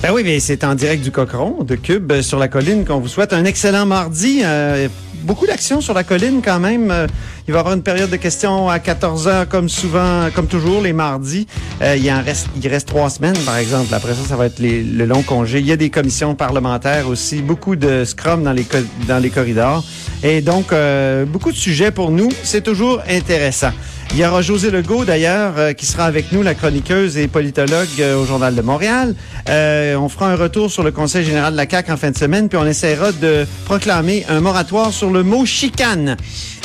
Ben oui, mais c'est en direct du Cochon, de Cube, euh, sur la colline, qu'on vous souhaite un excellent mardi. Euh, beaucoup d'actions sur la colline quand même. Euh, il va y avoir une période de questions à 14 heures, comme souvent, comme toujours, les mardis. Euh, il, en reste, il reste trois semaines, par exemple. Après ça, ça va être le long congé. Il y a des commissions parlementaires aussi, beaucoup de scrum dans les, dans les corridors. Et donc, euh, beaucoup de sujets pour nous. C'est toujours intéressant. Il y aura José Legault, d'ailleurs, euh, qui sera avec nous, la chroniqueuse et politologue euh, au Journal de Montréal. Euh, on fera un retour sur le Conseil général de la CAQ en fin de semaine, puis on essaiera de proclamer un moratoire sur le mot chicane.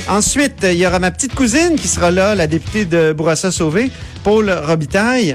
Ensuite, il y aura ma petite cousine qui sera là, la députée de Bourassa-Sauvé, Paul Robitaille.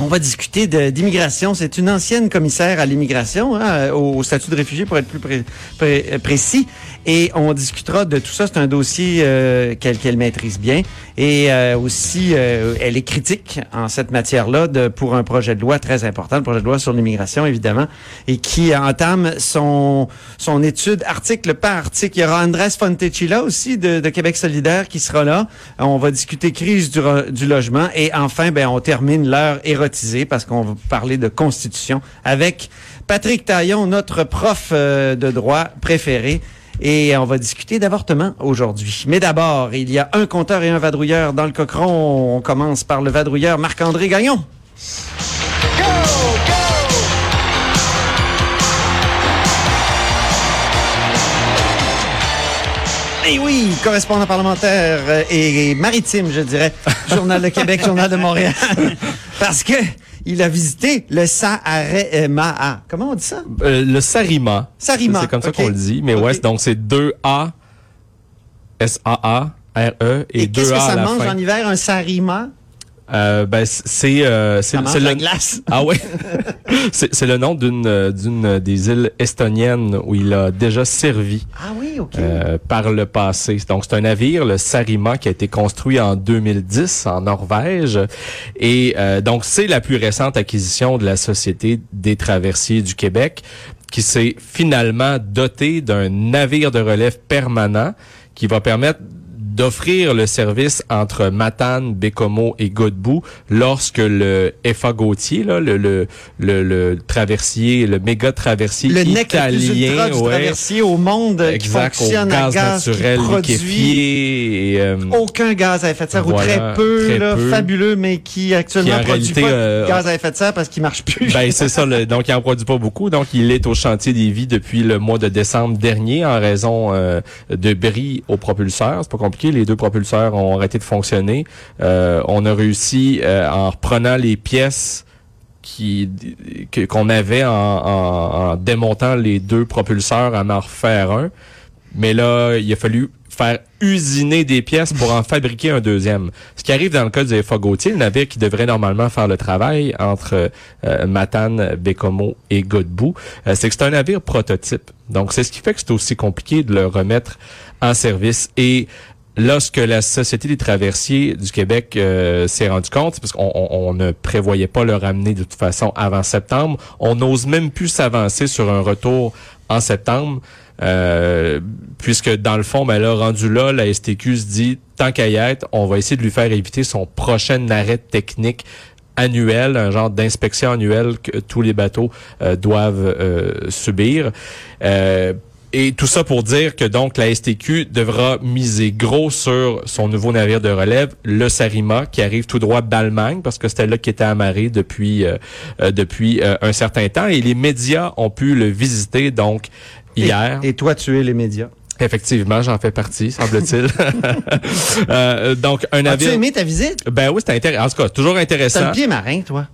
On va discuter d'immigration. C'est une ancienne commissaire à l'immigration, hein, au, statut de réfugié pour être plus pré- pré- précis. Et on discutera de tout ça. C'est un dossier euh, qu'elle qu'elle maîtrise bien. Et euh, aussi, euh, elle est critique en cette matière-là pour un projet de loi très important, le projet de loi sur l'immigration, évidemment, et qui entame son, son étude article par article. Il y aura Andrés Fontecilla aussi de, de Québec solidaire qui sera là. On va discuter crise du, du logement. Et enfin, ben, on termine l'heure érotisée parce qu'on va parler de constitution avec Patrick Taillon, notre prof euh, de droit préféré. Et on va discuter d'avortement aujourd'hui. Mais d'abord, il y a un compteur et un vadrouilleur dans le cochon. On commence par le vadrouilleur Marc-André Gagnon. Eh oui, correspondant parlementaire et, et maritime, je dirais. Journal de Québec, Journal de Montréal. Parce que il a visité le Sahara. Comment on dit ça? Euh, le Sarima. Sarima, C'est comme ça qu'on le dit. Mais Ok. ouais, donc c'est 2A, S-A-A, R-E et, Et, 2 qu'est-ce que à ça la mange fin. en hiver, un sarima? Euh, ben, c'est euh, c'est le glace. Ah ouais. c'est c'est le nom d'une euh, d'une des îles estoniennes où il a déjà servi Ah euh, par le passé. Donc c'est un navire, le Sarima, qui a été construit en 2010 en Norvège. Et euh, donc c'est la plus récente acquisition de la Société des traversiers du Québec, qui s'est finalement doté d'un navire de relève permanent qui va permettre d'offrir le service entre Matane, Bécomo et Godbout lorsque le FA Gautier, là, le, le, le, le traversier, le méga traversier le le italien, ouais, traversier au monde qui exact, au fonctionne à gaz, gaz, naturel qui produit liquéfié et, euh, aucun gaz à effet de serre ou très peu, très là, peu. fabuleux, mais qui actuellement Qui, en produit réalité, pas de euh, gaz à effet de serre parce qu'il marche plus. Ben c'est ça. le- donc il en produit pas beaucoup. Donc il est au chantier des vies depuis le mois de décembre dernier en raison euh, de bris au propulseur. C'est pas compliqué. Les deux propulseurs ont arrêté de fonctionner. Euh, on a réussi euh, en reprenant les pièces qu'on avait en, démontant les deux propulseurs à en refaire un. Mais là, il a fallu faire usiner des pièces pour en fabriquer un deuxième. Ce qui arrive dans le cas du FA Gautier, le navire qui devrait normalement faire le travail entre euh, Matane, et Godbout, euh, c'est que c'est un navire prototype. Donc, c'est ce qui fait que c'est aussi compliqué de le remettre en service. Et lorsque la Société des traversiers du Québec euh, s'est rendu compte, parce qu'on on- on ne prévoyait pas le ramener de toute façon avant septembre, on n'ose même plus s'avancer sur un retour en septembre, euh, puisque dans le fond, ben là, rendu là, la STQ se dit, tant qu'à y être, on va essayer de lui faire éviter son prochain arrêt technique annuel, un genre d'inspection annuelle que tous les bateaux euh, doivent euh, subir. Euh, et tout ça pour dire que donc la STQ devra miser gros sur son nouveau navire de relève, le Sarima, qui arrive tout droit d'Allemagne, parce que c'était là qui était amarré depuis euh, euh, depuis euh, un certain temps. Et les médias ont pu le visiter donc hier. Et, et toi, tu es les médias. Effectivement, j'en fais partie, semble-t-il. Euh, donc un As-tu navire. aimé ta visite? Ben oui, c'était intéressant. En tout cas, toujours T'as intéressant. le pied marin, toi.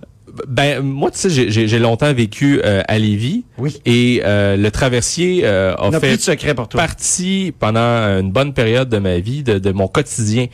Ben moi, tu sais, j'ai- longtemps vécu euh, à Lévis. Oui. Et euh, le traversier euh, a fait plus de secret pour toi. partie pendant une bonne période de ma vie, de, de mon quotidien.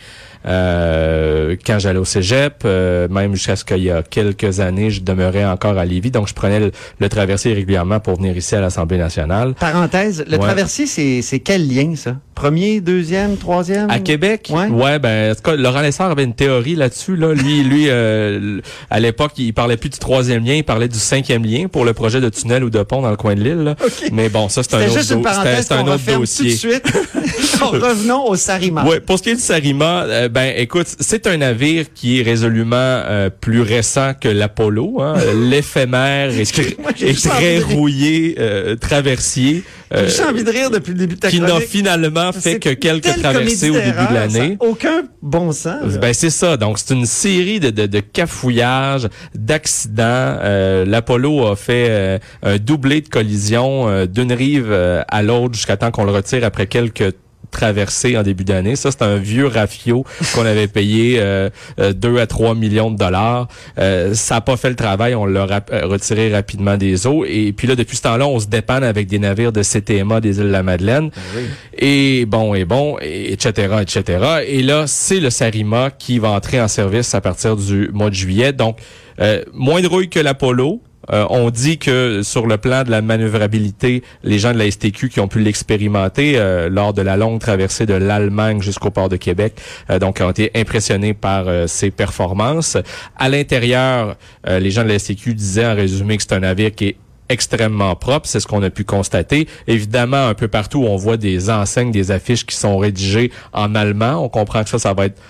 Euh, quand j'allais au cégep, euh, même jusqu'à ce qu'il y a quelques années, je demeurais encore à Lévis, donc je prenais le, le traversier régulièrement pour venir ici à l'Assemblée nationale. Parenthèse, le Ouais. traversier, c'est c'est quel lien, ça? Premier, deuxième, troisième? À Québec, Ouais. ben en tout cas, Laurent Lessard avait une théorie là-dessus. Là, lui, lui, euh, à l'époque, il parlait plus du troisième lien, il parlait du cinquième lien pour le projet de tunnel ou de pont dans le coin de l'île. là. Mais bon, ça c'est un autre, do- c'était un autre referme tout de dossier. suite. Revenons au Sarima. Ouais, pour ce qui est du Sarima, euh, ben écoute, c'est un navire qui est résolument euh, plus récent que l'Apollo. Hein. L'éphémère est, est très rouillé, euh, traversier. euh, J'ai envie de rire depuis le début de ta qui n'a finalement fait que quelques traversées au début de l'année. Aucun bon sens. là. Ben c'est ça. Donc c'est une série de, de, de cafouillages, d'accidents. Euh, L'Apollo a fait euh, un doublé de collisions euh, d'une rive à l'autre jusqu'à temps qu'on le retire après quelques traversées en début d'année. Ça, c'est un vieux rafio qu'on avait payé euh, 2 à 3 millions de dollars. Euh, ça n'a pas fait le travail. On l'a rap- euh, retiré rapidement des eaux. Et puis là, depuis ce temps-là, on se dépanne avec des navires de CTMA des îles de la Madeleine. Et bon, et bon, et etc., etc. Et là, c'est le Sarima qui va entrer en service à partir du mois de juillet. Donc, euh, moins de rouille que l'Apollo. Euh, on dit que sur le plan de la manœuvrabilité, les gens de la STQ qui ont pu l'expérimenter euh, lors de la longue traversée de l'Allemagne jusqu'au port de Québec, euh, donc ont été impressionnés par ses performances. À l'intérieur, les gens de la STQ disaient en résumé que c'est un navire qui est extrêmement propre, c'est ce qu'on a pu constater. Évidemment, un peu partout, on voit des enseignes, des affiches qui sont rédigées en allemand. On comprend que ça, ça va être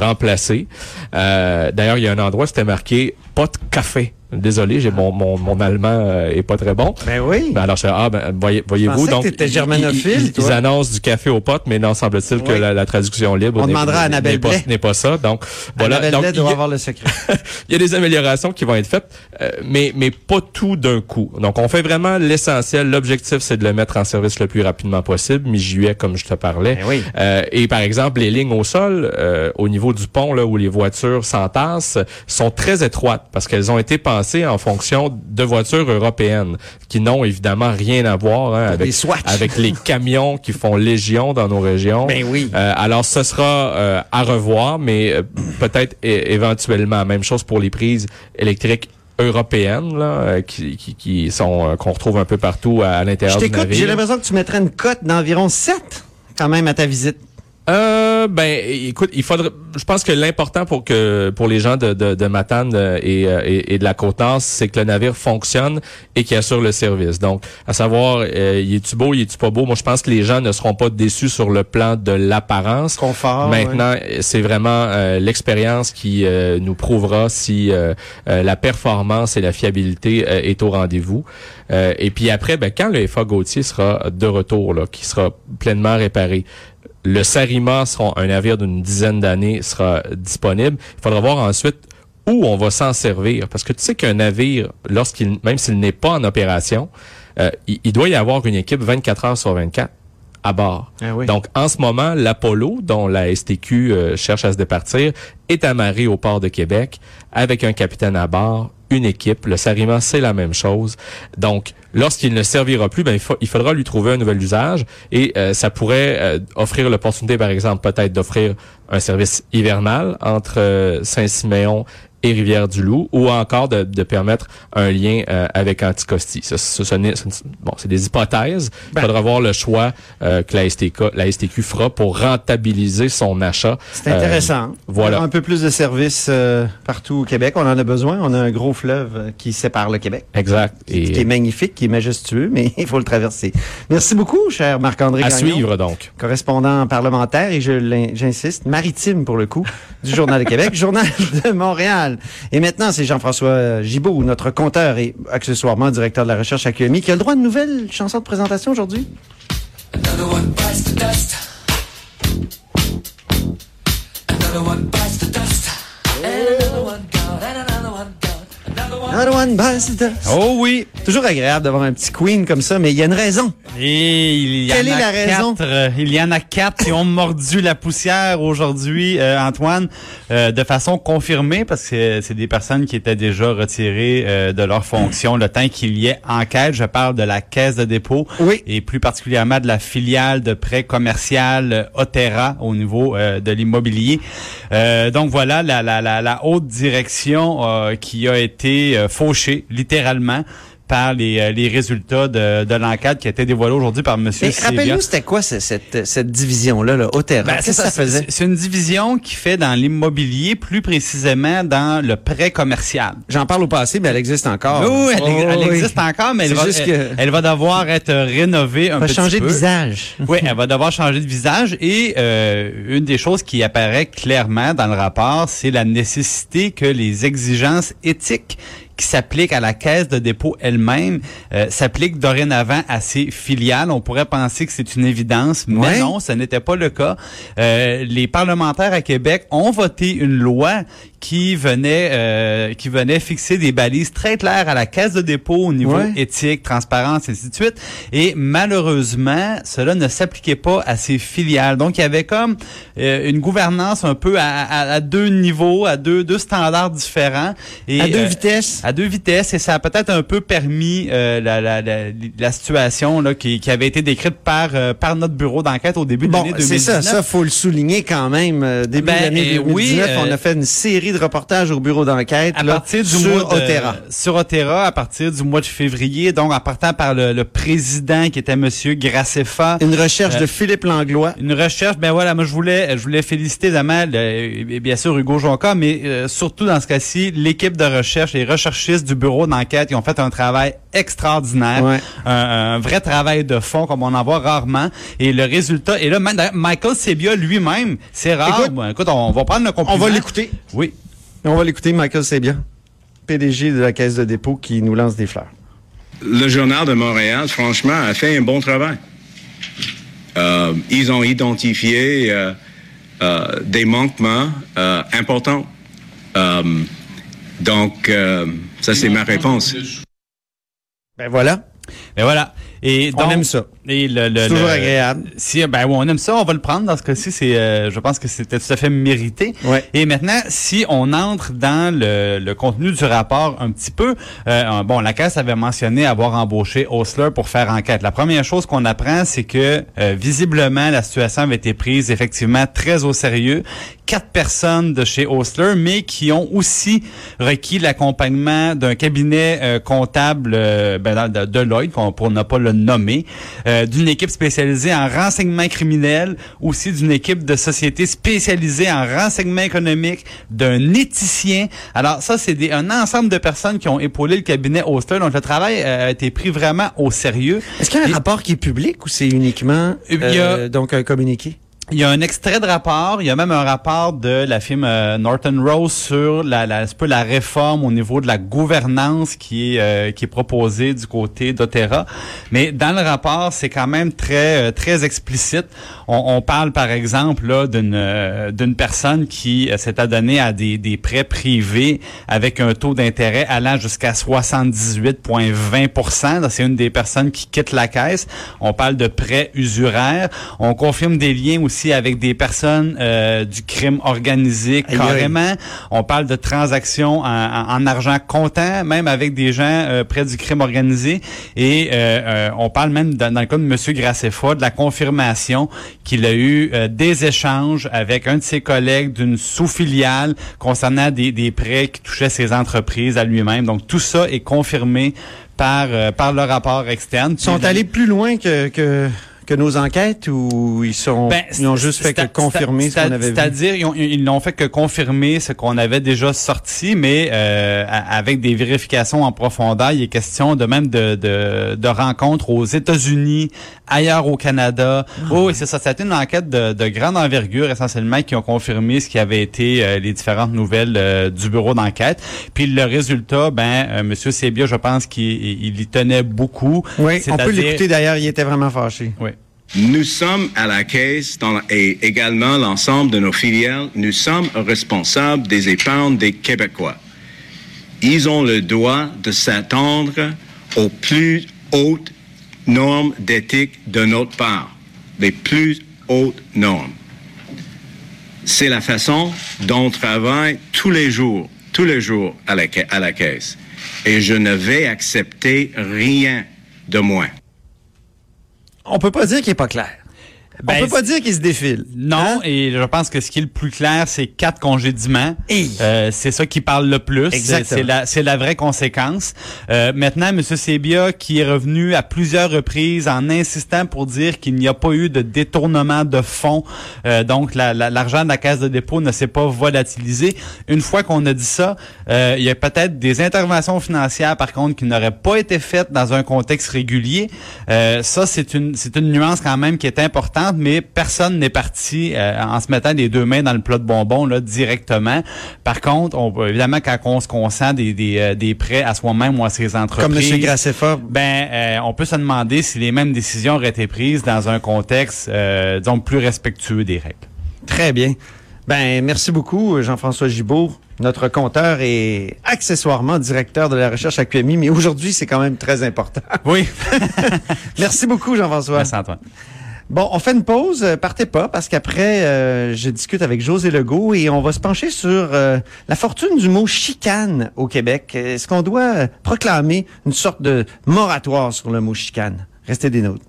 remplacé. D'ailleurs, il y a un endroit, c'était marqué « pas de café ». Désolé, j'ai mon, mon, mon allemand euh, est pas très bon. Ben oui. Ben alors, je ah, ben, voyez, voyez-vous, que donc, t'étais ils- germanophile, ils, ils, toi. ils annoncent du café aux potes, mais non, semble-t-il que la, la traduction libre On demandera à Annabelle n'est pas, Blais. n'est pas ça. Donc, voilà. Annabelle Donc, Blais il y doit a- avoir le secret. il y a des améliorations qui vont être faites, euh, mais mais pas tout d'un coup. Donc on fait vraiment l'essentiel. L'objectif c'est de le mettre en service le plus rapidement possible, mi-juillet comme je te parlais. Ben oui. Euh, et par exemple les lignes au sol, euh, au niveau du pont là où les voitures s'entassent, sont très étroites parce qu'elles ont été pensées en fonction de voitures européennes qui n'ont évidemment rien à voir hein, avec les camions qui font légion dans nos régions. Ben oui. Euh, alors, ce sera euh, à revoir, mais euh, peut-être éventuellement. Même chose pour les prises électriques européennes, là, qui, qui, qui sont qu'on retrouve un peu partout à, à Je l'intérieur du t'écoute, j'ai navire. l'impression que tu mettrais une cote d'environ 7 quand même à ta visite. Euh, ben, écoute, il faudrait. Je pense que l'important pour que pour les gens de de, de Matane euh, et, euh, et, et de la Côte-Nord, c'est que le navire fonctionne et qu'il assure le service. Donc, à savoir, euh, il est-tu beau, il est-tu pas beau? Moi, je pense que les gens ne seront pas déçus sur le plan de l'apparence. Confort. Maintenant, c'est vraiment euh, l'expérience qui euh, nous prouvera si la performance et la fiabilité est au rendez-vous. Euh, et puis après, ben, quand le FA Gauthier sera de retour, là, qui sera pleinement réparé, le Sarima sera un navire d'une dizaine d'années sera disponible. Il faudra voir ensuite où on va s'en servir. Parce que tu sais qu'un navire, lorsqu'il, même s'il n'est pas en opération, euh, il, il doit y avoir une équipe 24 heures sur 24 à bord. Ah oui. Donc, en ce moment, l'Apollo, dont la STQ euh, cherche à se départir, est amarré au port de Québec avec un capitaine à bord, une équipe. Le Sarima, c'est la même chose. Donc, lorsqu'il ne servira plus, ben, il, fa- il faudra lui trouver un nouvel usage et euh, ça pourrait euh, offrir l'opportunité, par exemple, peut-être d'offrir un service hivernal entre euh, Saint-Siméon et Rivière-du-Loup, ou encore de, de permettre un lien euh, avec Anticosti. Ça, ce n'est- bon, c'est des hypothèses. Il Ben. faudra voir le choix euh, que la, STK, la STQ fera pour rentabiliser son achat. C'est intéressant. Euh, voilà. Un peu plus de services euh, partout au Québec. On en a besoin. On a un gros fleuve euh, qui sépare le Québec. Exact. Qui est Et magnifique, qui est majestueux, mais il faut le traverser. Merci beaucoup, cher Marc-André à Gagnon, suivre donc. correspondant parlementaire et je j'insiste, maritime pour le coup, du Journal de Québec, Journal de Montréal. Et maintenant, c'est Jean-François Gibault, notre compteur et accessoirement directeur de la recherche à QMI, qui a le droit à une nouvelle chanson de présentation aujourd'hui. Another one dust. Another one. And another one. Another Another one bites the dust. Oh oui. Toujours agréable d'avoir un petit queen comme ça, mais il y a une raison. Et il y Quelle en est a la raison? quatre, euh, il y en a quatre qui ont mordu la poussière aujourd'hui, euh, Antoine, euh, de façon confirmée, parce que c'est des personnes qui étaient déjà retirées euh, de leur fonction le temps qu'il y ait enquête. Je parle de la caisse de dépôt Oui. et plus particulièrement de la filiale de prêt commercial euh, Otera au niveau euh, de l'immobilier. Euh, donc voilà la, la, la, la haute direction euh, qui a été euh, fauchée littéralement par les, euh, les résultats de, de l'enquête qui a été dévoilée aujourd'hui par M. Mais rappelle-nous, c'était quoi ce- cette, cette division-là, là, Otera? Ben, Qu'est-ce que ça c'est faisait? C'est une division qui fait dans l'immobilier, plus précisément dans le prêt commercial. J'en parle au passé, mais elle existe encore. oui, elle, Oh, elle oui. existe encore, mais elle va, juste elle, que- elle va devoir être rénovée un Elle va petit changer de peu. visage. Oui, elle va devoir changer de visage. Et euh, une des choses qui apparaît clairement dans le rapport, c'est la nécessité que les exigences éthiques qui s'appliquent à la caisse de dépôt elle-même euh, s'appliquent dorénavant à ses filiales. On pourrait penser que c'est une évidence, mais Ouais. non, ce n'était pas le cas. Euh, les parlementaires à Québec ont voté une loi qui venait euh, qui venait fixer des balises très claires à la caisse de dépôt au niveau Ouais. éthique, transparence, et ainsi de suite. Et malheureusement, cela ne s'appliquait pas à ses filiales. Donc, il y avait comme euh, une gouvernance un peu à, à- à deux niveaux, à deux, deux standards différents. Et, À deux euh, vitesses. à deux vitesses et ça a peut-être un peu permis euh, la, la, la, la situation là, qui, qui avait été décrite par par notre bureau d'enquête au début de Bon, l'année 2019. c'est ça, ça faut le souligner quand même. Début Ben, de l'année euh, 2019, oui, on a fait une série de reportages au bureau d'enquête à là, partir du sur mois de, Otera. sur Otera à partir du mois de février donc en partant par le, le président qui était monsieur Graceffa Une recherche Euh, de Philippe Langlois. Une recherche, ben voilà, moi je voulais, je voulais féliciter évidemment, et bien sûr Hugo Jonca, mais euh, surtout dans ce cas-ci, l'équipe de recherche, les recherchistes du bureau d'enquête, qui ont fait un travail extraordinaire, Ouais. un, un vrai travail de fond comme on en voit rarement. Et le résultat, et là, Michael Sebia lui-même, c'est rare. Écoute, on va prendre le On compliment. va l'écouter. Oui. On va l'écouter, Michael Sebia, PDG de la Caisse de dépôt qui nous lance des fleurs. Le Journal de Montréal, franchement, a fait un bon travail. Euh, ils ont identifié euh, euh, des manquements euh, importants. Euh, donc, euh, ça, c'est ma réponse. Ben voilà, Ben voilà. Et on donc, aime ça. Et le, le- C'est toujours le- agréable. Si, ben oui, on aime ça, on va le prendre dans ce cas-ci. C'est, euh, je pense que c'était tout à fait mérité. Ouais. Et maintenant, si on entre dans le, le contenu du rapport un petit peu, euh, bon, la caisse avait mentionné avoir embauché Osler pour faire enquête. La première chose qu'on apprend, c'est que euh, visiblement la situation avait été prise effectivement très au sérieux. Quatre personnes de chez Osler, mais qui ont aussi requis l'accompagnement d'un cabinet euh, comptable euh, ben, de, de Lloyd, pour ne pas le nommer, euh, d'une équipe spécialisée en renseignement criminel, aussi d'une équipe de société spécialisée en renseignement économique, d'un éthicien. Alors ça, c'est des- un ensemble de personnes qui ont épaulé le cabinet Osler. Donc le travail euh, a été pris vraiment au sérieux. Est-ce qu'il y a un Et- rapport qui est public ou c'est uniquement a- euh, donc un communiqué? Il y a un extrait de rapport, il y a même un rapport de la firme euh, Norton Rose sur la, la, peu la réforme au niveau de la gouvernance qui est, euh, qui est proposée du côté d'Otera. Mais dans le rapport, c'est quand même très, euh, très explicite. On, on parle par exemple là d'une euh, d'une personne qui euh, s'est adonnée à des, des prêts privés avec un taux d'intérêt allant jusqu'à 78,20% C'est une des personnes qui quitte la caisse. On parle de prêts usuraires. On confirme des liens aussi avec des personnes euh, du crime organisé carrément. On parle de transactions en, en- en argent comptant, même avec des gens euh, près du crime organisé. Et euh, euh, on parle même, dans, dans le cas de M. Graceffa, de la confirmation qu'il a eu des échanges avec un de ses collègues d'une sous-filiale concernant des, des prêts qui touchaient ses entreprises à lui-même. Donc tout ça est confirmé par, euh, par le rapport externe. Ils sont allés plus loin que, que, que nos enquêtes ou ils sont Ben, ils ont juste fait que confirmer ce c'est- qu'on avait vu? C'est-à-dire, ils ils n'ont fait que confirmer ce qu'on avait déjà sorti, mais euh, avec des vérifications en profondeur. Il est question de même de, de, de rencontres aux États-Unis, ailleurs au Canada. Ah. Oh, c'est ça. C'était une enquête de, de grande envergure, essentiellement, qui ont confirmé ce qui avait été euh, les différentes nouvelles euh, du bureau d'enquête. Puis le résultat, ben, euh, Monsieur Sebia, je pense qu'il il y tenait beaucoup. Oui, on peut l'écouter d'ailleurs, il était vraiment fâché. Oui. Nous sommes à la caisse et également l'ensemble de nos filiales, nous sommes responsables des épargnes des Québécois. ils ont le droit de s'attendre aux plus hautes normes d'éthique de notre part, les plus hautes normes. C'est la façon dont on travaille tous les jours, tous les jours à la caisse. Et je ne vais accepter rien de moins. On peut pas dire qu'il est pas clair. Ben, On peut pas dire qu'il se défile. Non, Hein? et je pense que ce qui est le plus clair, c'est quatre congédiements. Hey. Euh, c'est ça qui parle le plus. Exactement. C'est la, la vraie conséquence. Euh, maintenant, M. Sebia, qui est revenu à plusieurs reprises en insistant pour dire qu'il n'y a pas eu de détournement de fonds, euh, donc la- la- l'argent de la caisse de dépôt ne s'est pas volatilisé. Une fois qu'on a dit ça, euh, il y a peut-être des interventions financières, par contre, qui n'auraient pas été faites dans un contexte régulier. Euh, ça, c'est une, c'est une nuance quand même qui est importante, mais personne n'est parti euh, en se mettant les deux mains dans le plat de bonbons là directement. Par contre, on, évidemment, quand on se consent des, des, euh, des prêts à soi-même ou à ses entreprises, Comme M. Graceffa. ben, euh, on peut se demander si les mêmes décisions auraient été prises dans un contexte, euh, disons, plus respectueux des règles. Très bien. Ben, merci beaucoup, Jean-François Gibault, notre compteur et accessoirement directeur de la recherche à QMI, mais aujourd'hui, c'est quand même très important. Oui. merci beaucoup, Jean-François. Merci Antoine. Bon, on fait une pause. Euh, Partez pas parce qu'après, euh, je discute avec José Legault et on va se pencher sur euh, la fortune du mot chicane au Québec. Est-ce qu'on doit proclamer une sorte de moratoire sur le mot chicane? Restez des nôtres.